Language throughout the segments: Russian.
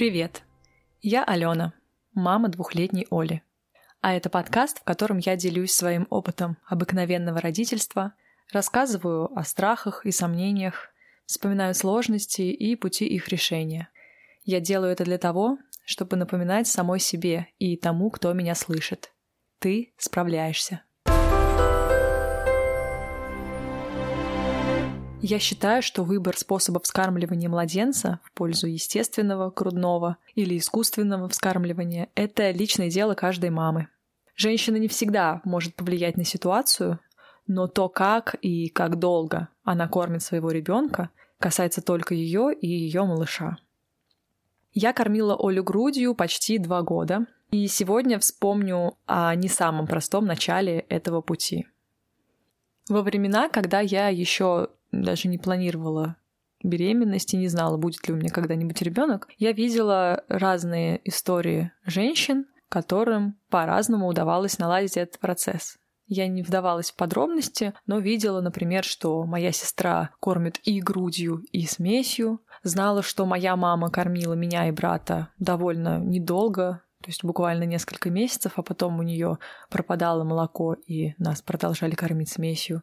Привет! Я Алена, мама двухлетней Оли. А это подкаст, в котором я делюсь своим опытом обыкновенного родительства, рассказываю о страхах и сомнениях, вспоминаю сложности и пути их решения. Я делаю это для того, чтобы напоминать самой себе и тому, кто меня слышит. Ты справляешься. Я считаю, что выбор способов вскармливания младенца в пользу естественного, грудного или искусственного вскармливания – это личное дело каждой мамы. Женщина не всегда может повлиять на ситуацию, но то, как и как долго она кормит своего ребенка, касается только ее и ее малыша. Я кормила Олю грудью почти два года, и сегодня вспомню о не самом простом начале этого пути. Во времена, когда я еще даже не планировала беременности, не знала, будет ли у меня когда-нибудь ребенок, я видела разные истории женщин, которым по-разному удавалось наладить этот процесс. Я не вдавалась в подробности, но видела, например, что моя сестра кормит и грудью, и смесью. Знала, что моя мама кормила меня и брата довольно недолго, то есть буквально несколько месяцев, а потом у нее пропадало молоко, и нас продолжали кормить смесью.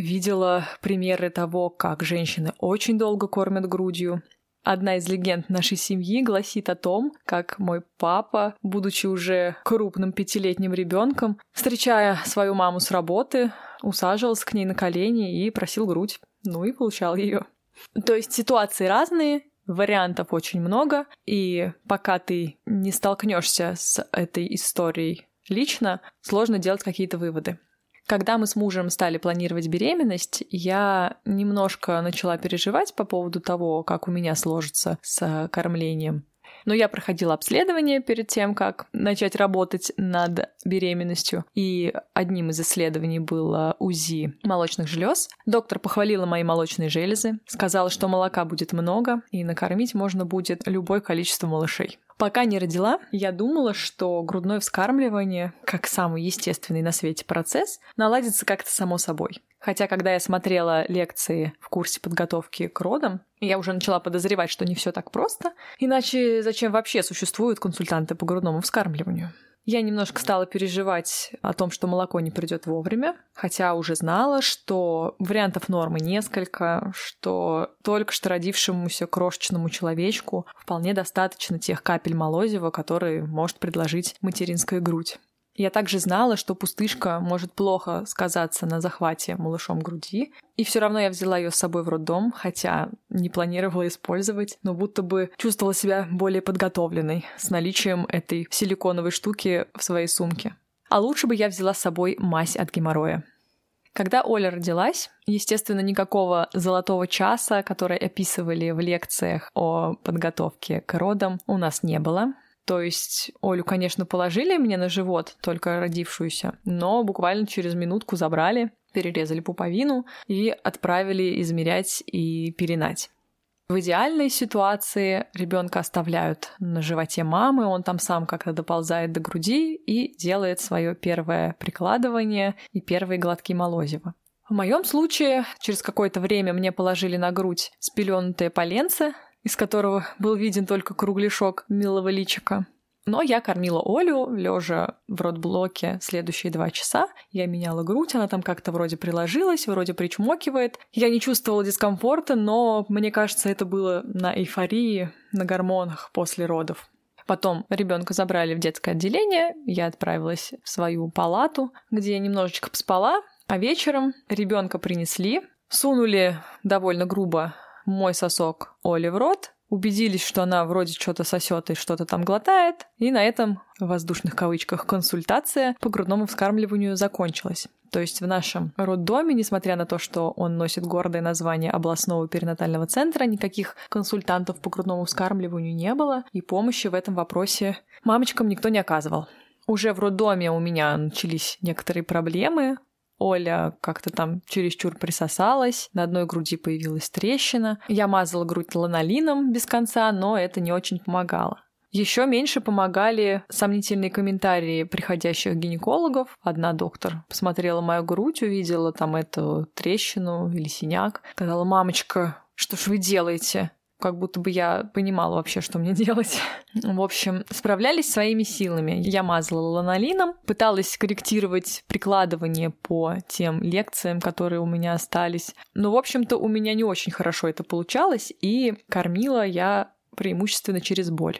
Видела примеры того, как женщины очень долго кормят грудью. Одна из легенд нашей семьи гласит о том, как мой папа, будучи уже крупным пятилетним ребенком, встречая свою маму с работы, усаживался к ней на колени и просил грудь. Ну и получал ее. То есть ситуации разные, вариантов очень много, и пока ты не столкнешься с этой историей лично, сложно делать какие-то выводы. Когда мы с мужем стали планировать беременность, я немножко начала переживать по поводу того, как у меня сложится с кормлением. Но я проходила обследование перед тем, как начать работать над беременностью. И одним из исследований было УЗИ молочных желез. Доктор похвалила мои молочные железы, сказала, что молока будет много, и накормить можно будет любое количество малышей. Пока не родила, я думала, что грудное вскармливание, как самый естественный на свете процесс, наладится как-то само собой. Хотя, когда я смотрела лекции в курсе подготовки к родам, я уже начала подозревать, что не все так просто. Иначе зачем вообще существуют консультанты по грудному вскармливанию? Я немножко стала переживать о том, что молоко не придет вовремя, хотя уже знала, что вариантов нормы несколько, что только что родившемуся крошечному человечку вполне достаточно тех капель молозива, которые может предложить материнская грудь. Я также знала, что пустышка может плохо сказаться на захвате малышом груди, и все равно я взяла ее с собой в роддом, хотя не планировала использовать, но будто бы чувствовала себя более подготовленной с наличием этой силиконовой штуки в своей сумке. А лучше бы я взяла с собой мазь от геморроя. Когда Оля родилась, естественно, никакого золотого часа, который описывали в лекциях о подготовке к родам, у нас не было. То есть Олю, конечно, положили мне на живот, только родившуюся, но буквально через минутку забрали, перерезали пуповину и отправили измерять и перенать. В идеальной ситуации ребенка оставляют на животе мамы, он там сам как-то доползает до груди и делает свое первое прикладывание и первые глотки молозива. В моем случае через какое-то время мне положили на грудь спеленутые поленцы, из которого был виден только кругляшок милого личика. Но я кормила Олю, лежа в родблоке следующие два часа. Я меняла грудь, она там как-то вроде приложилась, вроде причмокивает. Я не чувствовала дискомфорта, но мне кажется, это было на эйфории, на гормонах после родов. Потом ребенка забрали в детское отделение, я отправилась в свою палату, где я немножечко поспала, а вечером ребенка принесли, сунули довольно грубо мой сосок Оле в рот, убедились, что она вроде что-то сосет и что-то там глотает, и на этом, в воздушных кавычках, консультация по грудному вскармливанию закончилась. То есть в нашем роддоме, несмотря на то, что он носит гордое название областного перинатального центра, никаких консультантов по грудному вскармливанию не было, и помощи в этом вопросе мамочкам никто не оказывал. Уже в роддоме у меня начались некоторые проблемы, Оля как-то там чересчур присосалась, на одной груди появилась трещина. Я мазала грудь ланолином без конца, но это не очень помогало. Еще меньше помогали сомнительные комментарии приходящих гинекологов. Одна доктор посмотрела мою грудь, увидела там эту трещину или синяк. Сказала, мамочка, что ж вы делаете? Как будто бы я понимала вообще, что мне делать. В общем, справлялись своими силами. Я мазала ланолином, пыталась корректировать прикладывание по тем лекциям, которые у меня остались. Но, в общем-то, у меня не очень хорошо это получалось, и кормила я преимущественно через боль.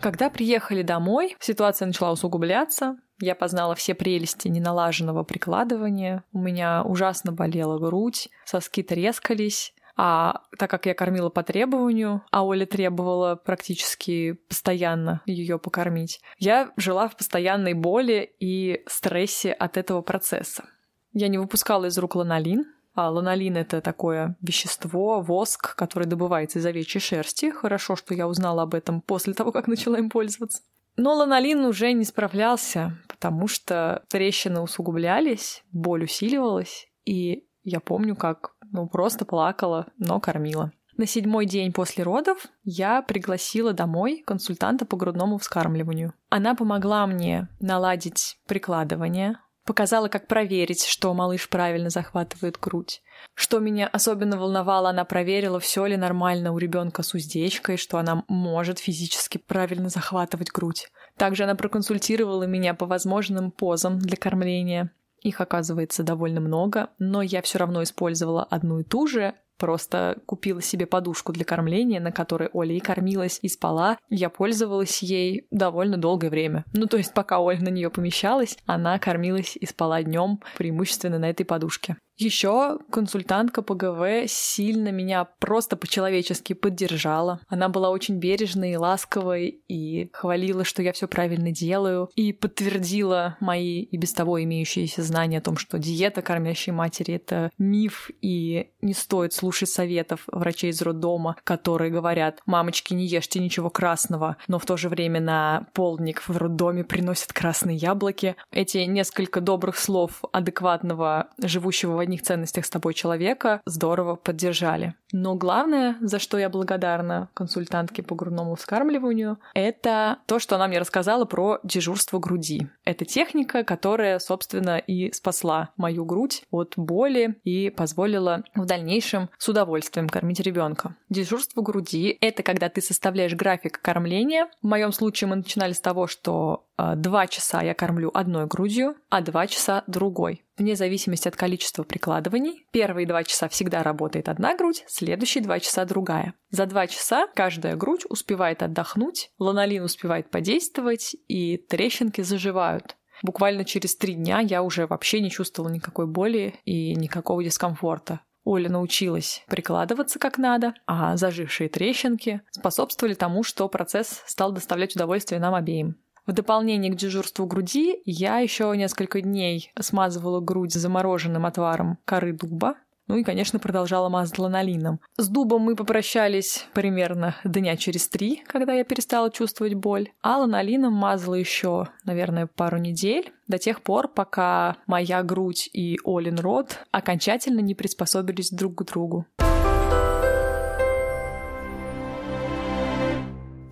Когда приехали домой, ситуация начала усугубляться. Я познала все прелести неналаженного прикладывания. У меня ужасно болела грудь, соски трескались. А так как я кормила по требованию, а Оля требовала практически постоянно ее покормить, я жила в постоянной боли и стрессе от этого процесса. Я не выпускала из рук ланолин, а ланолин — это такое вещество, воск, который добывается из овечьей шерсти. Хорошо, что я узнала об этом после того, как начала им пользоваться. Но ланолин уже не справлялся, потому что трещины усугублялись, боль усиливалась, и я помню, как ну, просто плакала, но кормила. На седьмой день после родов я пригласила домой консультанта по грудному вскармливанию. Она помогла мне наладить прикладывание, Показала, как проверить, что малыш правильно захватывает грудь. Что меня особенно волновало, она проверила, все ли нормально у ребенка с уздечкой, что она может физически правильно захватывать грудь. Также она проконсультировала меня по возможным позам для кормления. Их оказывается довольно много, но я все равно использовала одну и ту же, Просто купила себе подушку для кормления, на которой Оля и кормилась, и спала. Я пользовалась ей довольно долгое время. Ну, то есть, пока Оля на нее помещалась, она кормилась и спала днем преимущественно на этой подушке. Еще консультантка по ГВ сильно меня просто по-человечески поддержала. Она была очень бережной и ласковой и хвалила, что я все правильно делаю, и подтвердила мои и без того имеющиеся знания о том, что диета кормящей матери — это миф, и не стоит слушать советов врачей из роддома, которые говорят, мамочки, не ешьте ничего красного, но в то же время на полдник в роддоме приносят красные яблоки. Эти несколько добрых слов адекватного живущего одних ценностях с тобой человека здорово поддержали. Но главное, за что я благодарна консультантке по грудному вскармливанию, это то, что она мне рассказала про дежурство груди. Это техника, которая, собственно, и спасла мою грудь от боли и позволила в дальнейшем с удовольствием кормить ребенка. Дежурство груди — это когда ты составляешь график кормления. В моем случае мы начинали с того, что два часа я кормлю одной грудью, а два часа другой. Вне зависимости от количества прикладываний, первые два часа всегда работает одна грудь, следующие два часа другая. За два часа каждая грудь успевает отдохнуть, ланолин успевает подействовать, и трещинки заживают. Буквально через три дня я уже вообще не чувствовала никакой боли и никакого дискомфорта. Оля научилась прикладываться как надо, а зажившие трещинки способствовали тому, что процесс стал доставлять удовольствие нам обеим. В дополнение к дежурству груди я еще несколько дней смазывала грудь замороженным отваром коры дуба, ну и, конечно, продолжала мазать ланолином. С дубом мы попрощались примерно дня через три, когда я перестала чувствовать боль. А ланолином мазала еще, наверное, пару недель, до тех пор, пока моя грудь и Олин рот окончательно не приспособились друг к другу.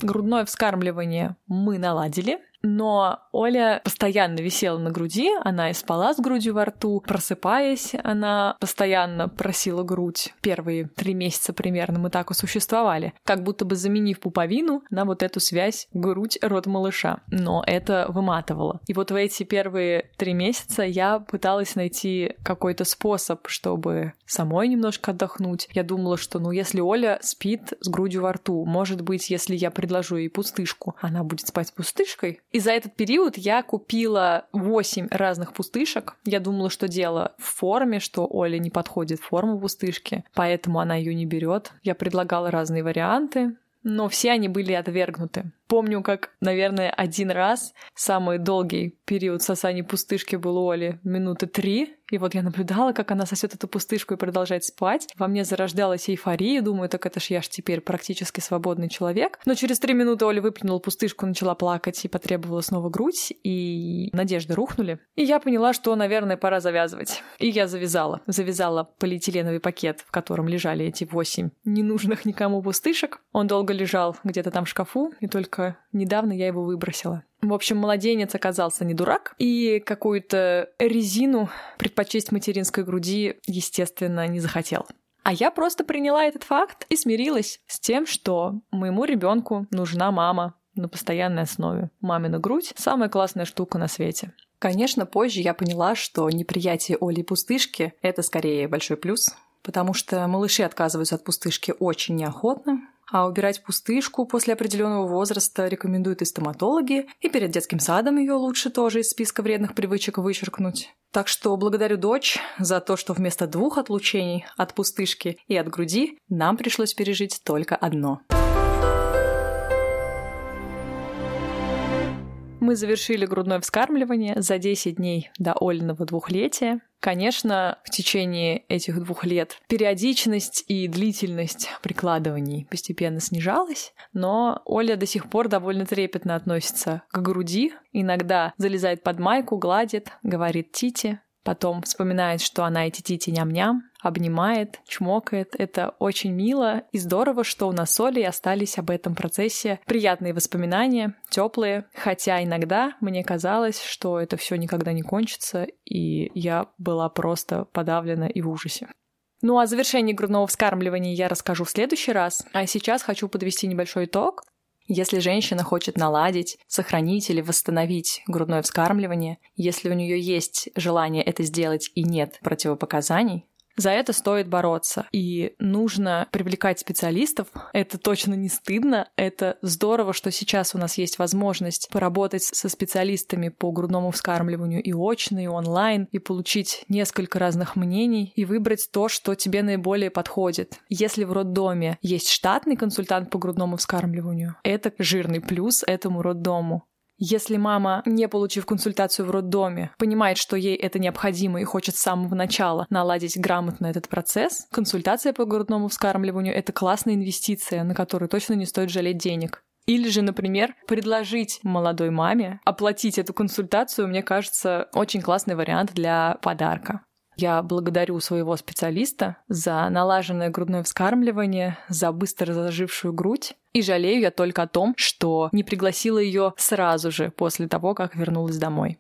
грудное вскармливание мы наладили, но Оля постоянно висела на груди, она и спала с грудью во рту, просыпаясь, она постоянно просила грудь. Первые три месяца примерно мы так и существовали, как будто бы заменив пуповину на вот эту связь грудь-рот малыша. Но это выматывало. И вот в эти первые три месяца я пыталась найти какой-то способ, чтобы самой немножко отдохнуть. Я думала, что ну если Оля спит с грудью во рту, может быть, если я предложу ей пустышку, она будет спать с пустышкой, и за этот период я купила 8 разных пустышек. Я думала, что дело в форме, что Оля не подходит в форму пустышки, поэтому она ее не берет. Я предлагала разные варианты, но все они были отвергнуты. Помню, как, наверное, один раз самый долгий период сосания пустышки был у Оли минуты три, и вот я наблюдала, как она сосет эту пустышку и продолжает спать. Во мне зарождалась эйфория. Думаю, так это ж я ж теперь практически свободный человек. Но через три минуты Оля выплюнула пустышку, начала плакать и потребовала снова грудь. И надежды рухнули. И я поняла, что, наверное, пора завязывать. И я завязала. Завязала полиэтиленовый пакет, в котором лежали эти восемь ненужных никому пустышек. Он долго лежал где-то там в шкафу, и только только недавно я его выбросила. В общем, младенец оказался не дурак, и какую-то резину предпочесть материнской груди, естественно, не захотел. А я просто приняла этот факт и смирилась с тем, что моему ребенку нужна мама на постоянной основе. Мамина грудь — самая классная штука на свете. Конечно, позже я поняла, что неприятие Оли пустышки — это скорее большой плюс, потому что малыши отказываются от пустышки очень неохотно, а убирать пустышку после определенного возраста рекомендуют и стоматологи, и перед детским садом ее лучше тоже из списка вредных привычек вычеркнуть. Так что благодарю дочь за то, что вместо двух отлучений от пустышки и от груди нам пришлось пережить только одно. Мы завершили грудное вскармливание за 10 дней до Олиного двухлетия. Конечно, в течение этих двух лет периодичность и длительность прикладываний постепенно снижалась, но Оля до сих пор довольно трепетно относится к груди, иногда залезает под майку, гладит, говорит «Тити», Потом вспоминает, что она эти тити ням-ням, обнимает, чмокает. Это очень мило и здорово, что у нас с Олей остались об этом процессе приятные воспоминания, теплые. Хотя иногда мне казалось, что это все никогда не кончится, и я была просто подавлена и в ужасе. Ну, о завершении грудного вскармливания я расскажу в следующий раз, а сейчас хочу подвести небольшой итог. Если женщина хочет наладить, сохранить или восстановить грудное вскармливание, если у нее есть желание это сделать и нет противопоказаний, за это стоит бороться. И нужно привлекать специалистов. Это точно не стыдно. Это здорово, что сейчас у нас есть возможность поработать со специалистами по грудному вскармливанию и очно, и онлайн, и получить несколько разных мнений, и выбрать то, что тебе наиболее подходит. Если в роддоме есть штатный консультант по грудному вскармливанию, это жирный плюс этому роддому. Если мама, не получив консультацию в роддоме, понимает, что ей это необходимо и хочет с самого начала наладить грамотно этот процесс, консультация по грудному вскармливанию — это классная инвестиция, на которую точно не стоит жалеть денег. Или же, например, предложить молодой маме оплатить эту консультацию, мне кажется, очень классный вариант для подарка. Я благодарю своего специалиста за налаженное грудное вскармливание, за быстро зажившую грудь. И жалею я только о том, что не пригласила ее сразу же после того, как вернулась домой.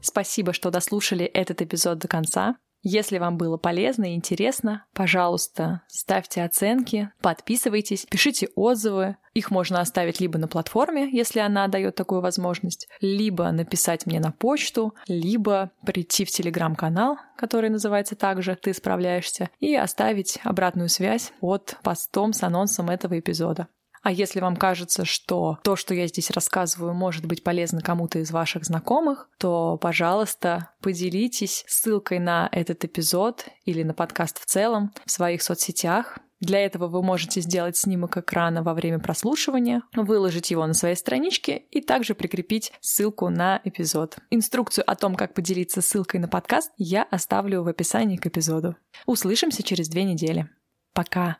Спасибо, что дослушали этот эпизод до конца. Если вам было полезно и интересно, пожалуйста, ставьте оценки, подписывайтесь, пишите отзывы. Их можно оставить либо на платформе, если она дает такую возможность, либо написать мне на почту, либо прийти в телеграм-канал, который называется также «Ты справляешься», и оставить обратную связь под постом с анонсом этого эпизода. А если вам кажется, что то, что я здесь рассказываю, может быть полезно кому-то из ваших знакомых, то, пожалуйста, поделитесь ссылкой на этот эпизод или на подкаст в целом в своих соцсетях. Для этого вы можете сделать снимок экрана во время прослушивания, выложить его на своей страничке и также прикрепить ссылку на эпизод. Инструкцию о том, как поделиться ссылкой на подкаст, я оставлю в описании к эпизоду. Услышимся через две недели. Пока!